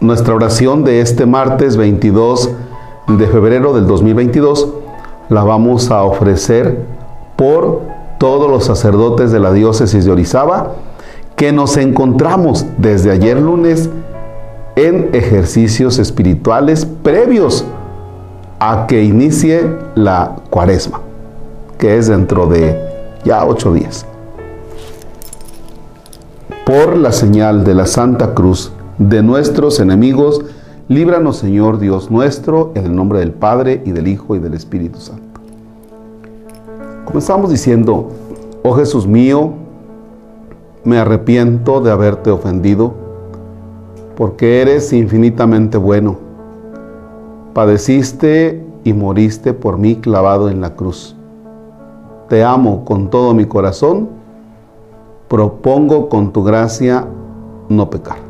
Nuestra oración de este martes 22 de febrero del 2022 la vamos a ofrecer por todos los sacerdotes de la diócesis de Orizaba que nos encontramos desde ayer lunes en ejercicios espirituales previos a que inicie la cuaresma, que es dentro de ya ocho días. Por la señal de la Santa Cruz de nuestros enemigos, líbranos Señor Dios nuestro, en el nombre del Padre y del Hijo y del Espíritu Santo. Comenzamos diciendo, oh Jesús mío, me arrepiento de haberte ofendido, porque eres infinitamente bueno. Padeciste y moriste por mí clavado en la cruz. Te amo con todo mi corazón, propongo con tu gracia no pecar.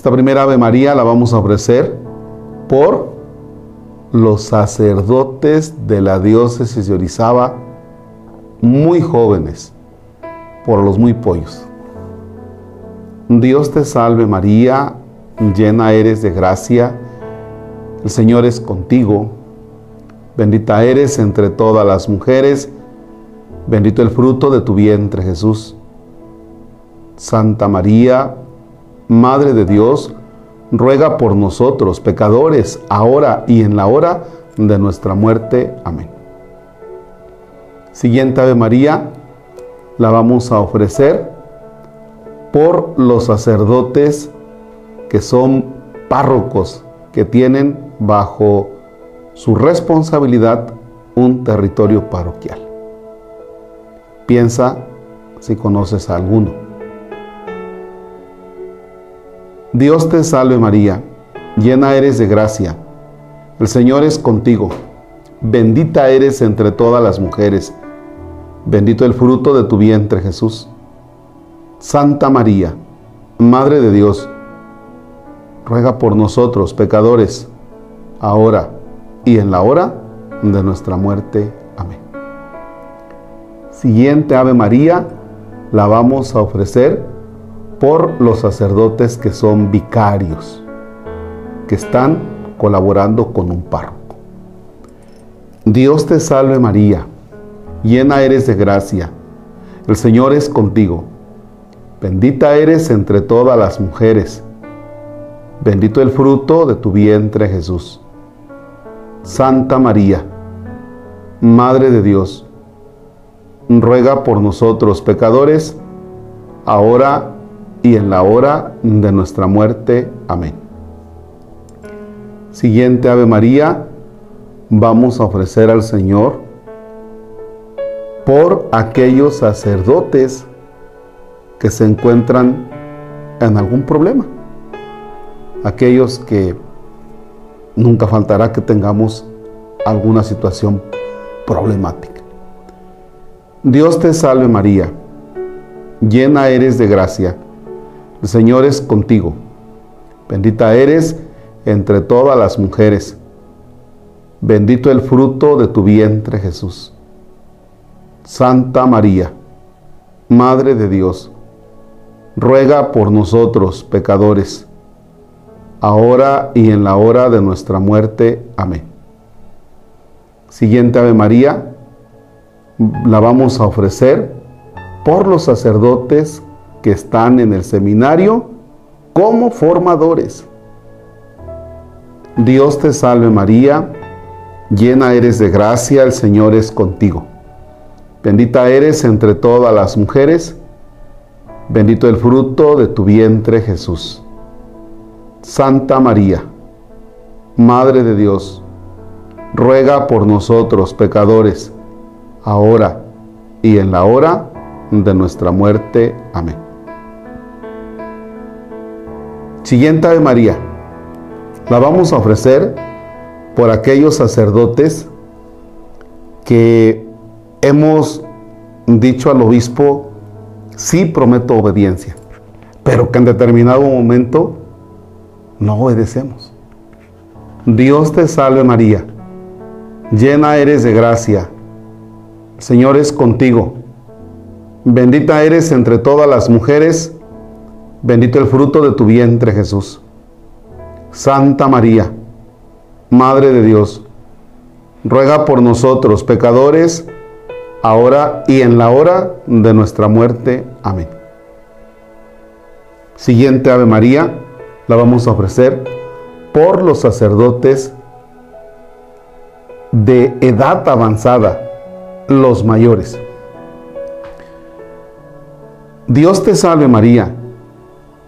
Esta primera Ave María la vamos a ofrecer por los sacerdotes de la diócesis de Orizaba, muy jóvenes, por los muy pollos. Dios te salve María, llena eres de gracia, el Señor es contigo, bendita eres entre todas las mujeres, bendito el fruto de tu vientre Jesús. Santa María, Madre de Dios, ruega por nosotros, pecadores, ahora y en la hora de nuestra muerte. Amén. Siguiente Ave María, la vamos a ofrecer por los sacerdotes que son párrocos, que tienen bajo su responsabilidad un territorio parroquial. Piensa si conoces a alguno. Dios te salve María, llena eres de gracia, el Señor es contigo, bendita eres entre todas las mujeres, bendito el fruto de tu vientre Jesús. Santa María, Madre de Dios, ruega por nosotros pecadores, ahora y en la hora de nuestra muerte. Amén. Siguiente Ave María, la vamos a ofrecer por los sacerdotes que son vicarios, que están colaborando con un párroco. Dios te salve María, llena eres de gracia, el Señor es contigo, bendita eres entre todas las mujeres, bendito el fruto de tu vientre Jesús. Santa María, Madre de Dios, ruega por nosotros pecadores, ahora y en la hora de nuestra muerte. Amén. Siguiente Ave María, vamos a ofrecer al Señor por aquellos sacerdotes que se encuentran en algún problema. Aquellos que nunca faltará que tengamos alguna situación problemática. Dios te salve María, llena eres de gracia el Señor es contigo. Bendita eres entre todas las mujeres. Bendito el fruto de tu vientre Jesús. Santa María, Madre de Dios, ruega por nosotros pecadores, ahora y en la hora de nuestra muerte. Amén. Siguiente Ave María, la vamos a ofrecer por los sacerdotes que están en el seminario como formadores. Dios te salve María, llena eres de gracia, el Señor es contigo. Bendita eres entre todas las mujeres, bendito el fruto de tu vientre Jesús. Santa María, Madre de Dios, ruega por nosotros pecadores, ahora y en la hora de nuestra muerte. Amén. Siguiente Ave María, La vamos a ofrecer por aquellos sacerdotes que hemos dicho al obispo, sí prometo obediencia, pero que en determinado momento no obedecemos. Dios te salve María, llena eres de gracia, Señor es contigo, bendita eres entre todas las mujeres, bendito el fruto de tu vientre Jesús. Santa María, Madre de Dios, ruega por nosotros pecadores, ahora y en la hora de nuestra muerte. Amén. Siguiente Ave María la vamos a ofrecer por los sacerdotes de edad avanzada, los mayores. Dios te salve María,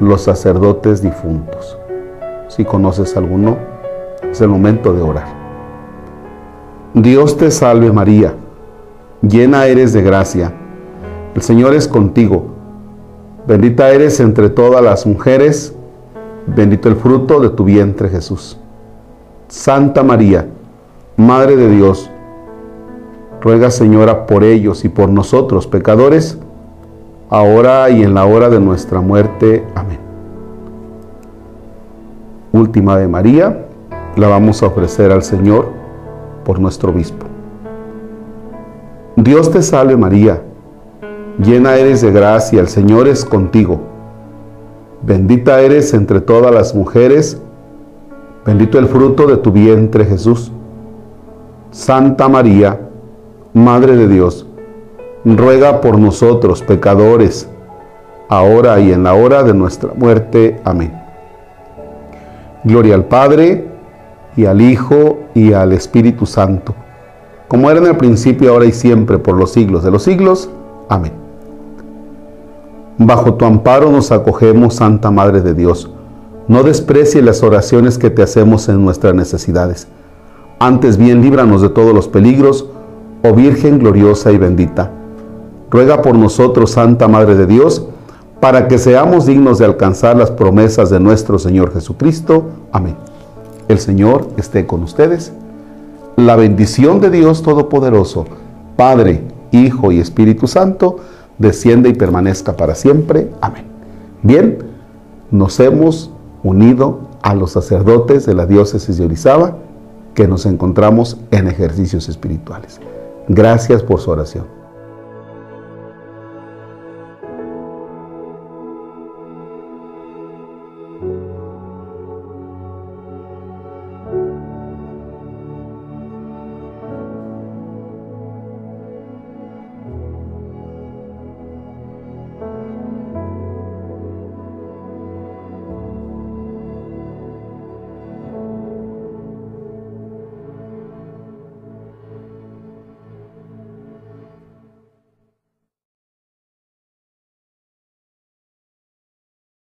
los sacerdotes difuntos. Si conoces alguno, es el momento de orar. Dios te salve María, llena eres de gracia, el Señor es contigo, bendita eres entre todas las mujeres, Bendito el fruto de tu vientre Jesús. Santa María, Madre de Dios, ruega Señora por ellos y por nosotros pecadores, ahora y en la hora de nuestra muerte. Amén. Última de María, la vamos a ofrecer al Señor por nuestro obispo. Dios te salve María, llena eres de gracia, el Señor es contigo Bendita eres entre todas las mujeres, bendito el fruto de tu vientre Jesús. Santa María, Madre de Dios, ruega por nosotros pecadores, ahora y en la hora de nuestra muerte. Amén. Gloria al Padre, y al Hijo, y al Espíritu Santo, como era en el principio, ahora y siempre, por los siglos de los siglos. Amén. Bajo tu amparo nos acogemos, Santa Madre de Dios. No desprecie las oraciones que te hacemos en nuestras necesidades. Antes bien, líbranos de todos los peligros, oh Virgen gloriosa y bendita. Ruega por nosotros, Santa Madre de Dios, para que seamos dignos de alcanzar las promesas de nuestro Señor Jesucristo. Amén. El Señor esté con ustedes. La bendición de Dios Todopoderoso, Padre, Hijo y Espíritu Santo, desciende y permanezca para siempre. Amén. Bien, nos hemos unido a los sacerdotes de la diócesis de Orizaba que nos encontramos en ejercicios espirituales. Gracias por su oración.